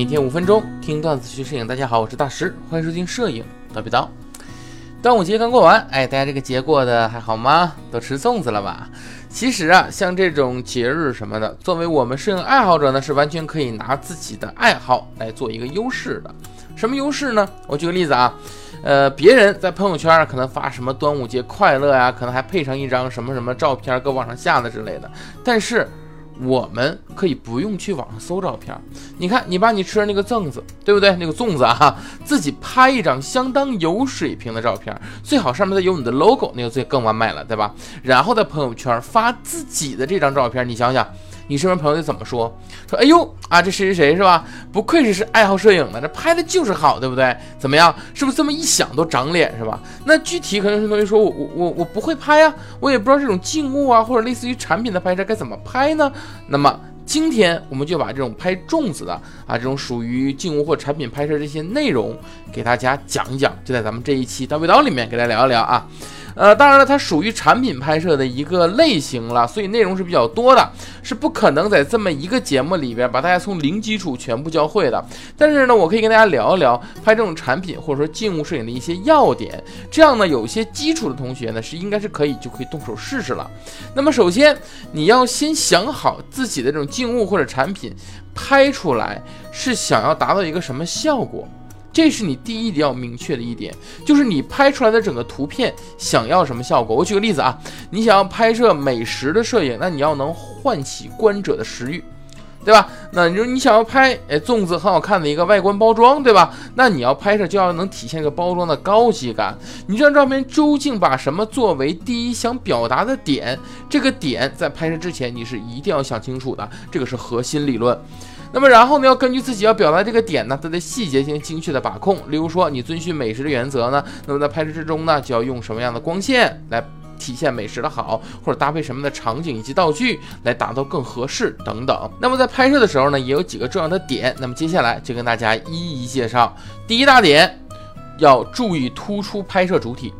每天五分钟听段子学摄影，大家好，我是大师，欢迎收听摄影叨逼叨。端午节刚过完，哎，大家这个节过得还好吗？都吃粽子了吧？其实啊，像这种节日什么的，作为我们摄影爱好者呢，是完全可以拿自己的爱好来做一个优势的。什么优势呢？我举个例子啊，呃，别人在朋友圈可能发什么端午节快乐呀，可能还配上一张什么什么照片搁网上下的之类的，但是。我们可以不用去网上搜照片，你看，你把你吃的那个粽子，对不对？那个粽子啊，自己拍一张相当有水平的照片，最好上面再有你的 logo，那个最更完美了，对吧？然后在朋友圈发自己的这张照片，你想想。你身边朋友得怎么说？说哎呦啊，这谁谁谁是吧？不愧是是爱好摄影的，这拍的就是好，对不对？怎么样？是不是这么一想都长脸是吧？那具体可能是同学说我我我我不会拍啊，我也不知道这种静物啊或者类似于产品的拍摄该怎么拍呢？那么今天我们就把这种拍粽子的啊这种属于静物或产品拍摄这些内容给大家讲一讲，就在咱们这一期大味道里面给大家聊一聊啊。呃，当然了，它属于产品拍摄的一个类型了，所以内容是比较多的，是不可能在这么一个节目里边把大家从零基础全部教会的。但是呢，我可以跟大家聊一聊拍这种产品或者说静物摄影的一些要点，这样呢，有些基础的同学呢是应该是可以就可以动手试试了。那么首先你要先想好自己的这种静物或者产品拍出来是想要达到一个什么效果。这是你第一点要明确的一点，就是你拍出来的整个图片想要什么效果。我举个例子啊，你想要拍摄美食的摄影，那你要能唤起观者的食欲，对吧？那你说你想要拍哎粽子很好看的一个外观包装，对吧？那你要拍摄就要能体现一个包装的高级感。你这张照片究竟把什么作为第一想表达的点？这个点在拍摄之前你是一定要想清楚的，这个是核心理论。那么然后呢，要根据自己要表达这个点呢，它的细节进行精确的把控。例如说，你遵循美食的原则呢，那么在拍摄之中呢，就要用什么样的光线来体现美食的好，或者搭配什么的场景以及道具来达到更合适等等。那么在拍摄的时候呢，也有几个重要的点。那么接下来就跟大家一一介绍。第一大点，要注意突出拍摄主体。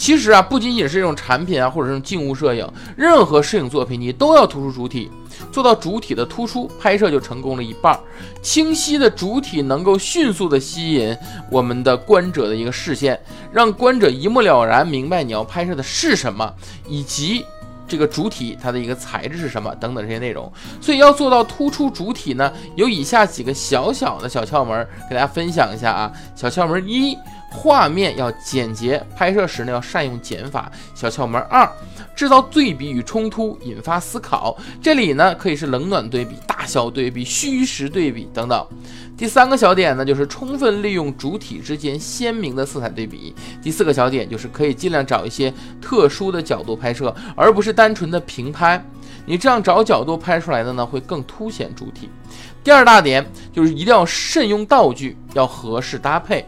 其实啊，不仅仅是这种产品啊，或者是静物摄影，任何摄影作品你都要突出主体，做到主体的突出，拍摄就成功了一半。清晰的主体能够迅速的吸引我们的观者的一个视线，让观者一目了然明白你要拍摄的是什么，以及这个主体它的一个材质是什么等等这些内容。所以要做到突出主体呢，有以下几个小小的小窍门，给大家分享一下啊。小窍门一。画面要简洁，拍摄时呢要善用减法。小窍门二，制造对比与冲突，引发思考。这里呢可以是冷暖对比、大小对比、虚实对比等等。第三个小点呢就是充分利用主体之间鲜明的色彩对比。第四个小点就是可以尽量找一些特殊的角度拍摄，而不是单纯的平拍。你这样找角度拍出来的呢会更凸显主体。第二大点就是一定要慎用道具，要合适搭配。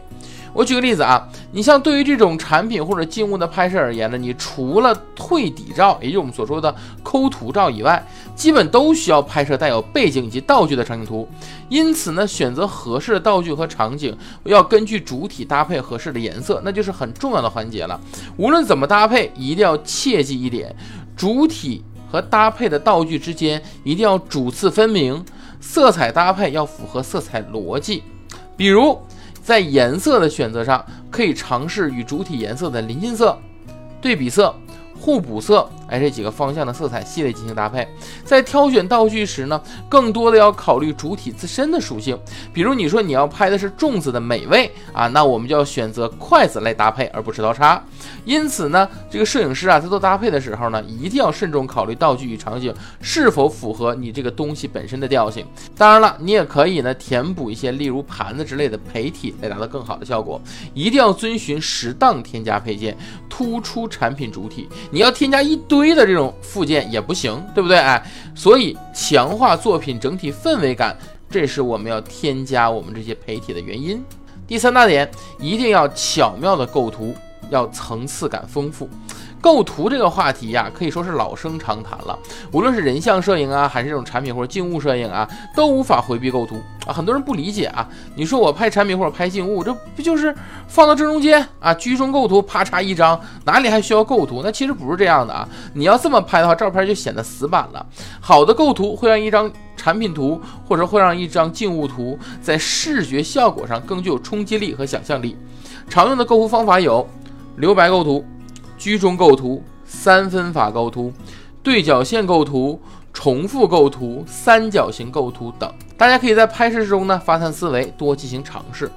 我举个例子啊，你像对于这种产品或者静物的拍摄而言呢，你除了退底照，也就是我们所说的抠图照以外，基本都需要拍摄带有背景以及道具的场景图。因此呢，选择合适的道具和场景，要根据主体搭配合适的颜色，那就是很重要的环节了。无论怎么搭配，一定要切记一点：主体和搭配的道具之间一定要主次分明，色彩搭配要符合色彩逻辑，比如。在颜色的选择上，可以尝试与主体颜色的邻近色、对比色。互补色，哎，这几个方向的色彩系列进行搭配。在挑选道具时呢，更多的要考虑主体自身的属性。比如你说你要拍的是粽子的美味啊，那我们就要选择筷子来搭配，而不是刀叉。因此呢，这个摄影师啊，在做搭配的时候呢，一定要慎重考虑道具与场景是否符合你这个东西本身的调性。当然了，你也可以呢填补一些，例如盘子之类的陪体，来达到更好的效果。一定要遵循适当添加配件，突出产品主体。你要添加一堆的这种附件也不行，对不对？哎，所以强化作品整体氛围感，这是我们要添加我们这些陪体的原因。第三大点，一定要巧妙的构图，要层次感丰富。构图这个话题呀，可以说是老生常谈了。无论是人像摄影啊，还是这种产品或者静物摄影啊，都无法回避构图啊。很多人不理解啊，你说我拍产品或者拍静物，这不就是放到正中间啊，居中构图，啪嚓一张，哪里还需要构图？那其实不是这样的啊。你要这么拍的话，照片就显得死板了。好的构图会让一张。产品图，或者会让一张静物图在视觉效果上更具有冲击力和想象力。常用的构图方法有留白构图、居中构图、三分法构图、对角线构图、重复构图、三角形构图等。大家可以在拍摄中呢发散思维，多进行尝试。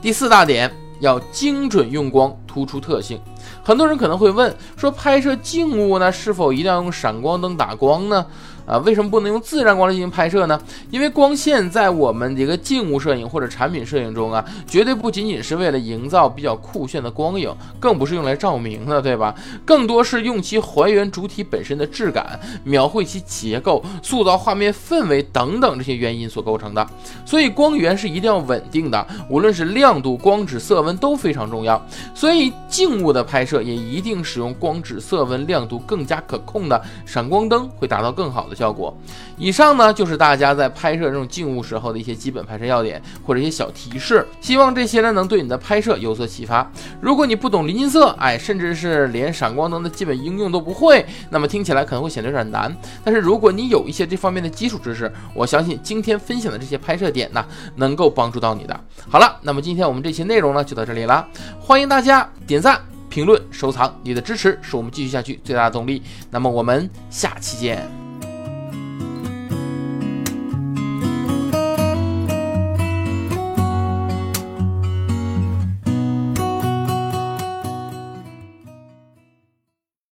第四大点要精准用光，突出特性。很多人可能会问说，拍摄静物呢，是否一定要用闪光灯打光呢？啊，为什么不能用自然光来进行拍摄呢？因为光线在我们这个静物摄影或者产品摄影中啊，绝对不仅仅是为了营造比较酷炫的光影，更不是用来照明的，对吧？更多是用其还原主体本身的质感，描绘其结构，塑造画面氛围等等这些原因所构成的。所以光源是一定要稳定的，无论是亮度、光质、色温都非常重要。所以静物的拍拍摄也一定使用光指、色温、亮度更加可控的闪光灯，会达到更好的。效果。以上呢，就是大家在拍摄这种静物时候的一些基本拍摄要点或者一些小提示。希望这些呢能对你的拍摄有所启发。如果你不懂临近色，哎，甚至是连闪光灯的基本应用都不会，那么听起来可能会显得有点难。但是如果你有一些这方面的基础知识，我相信今天分享的这些拍摄点呢，能够帮助到你的。好了，那么今天我们这期内容呢就到这里了，欢迎大家点赞、评论、收藏，你的支持是我们继续下去最大的动力。那么我们下期见。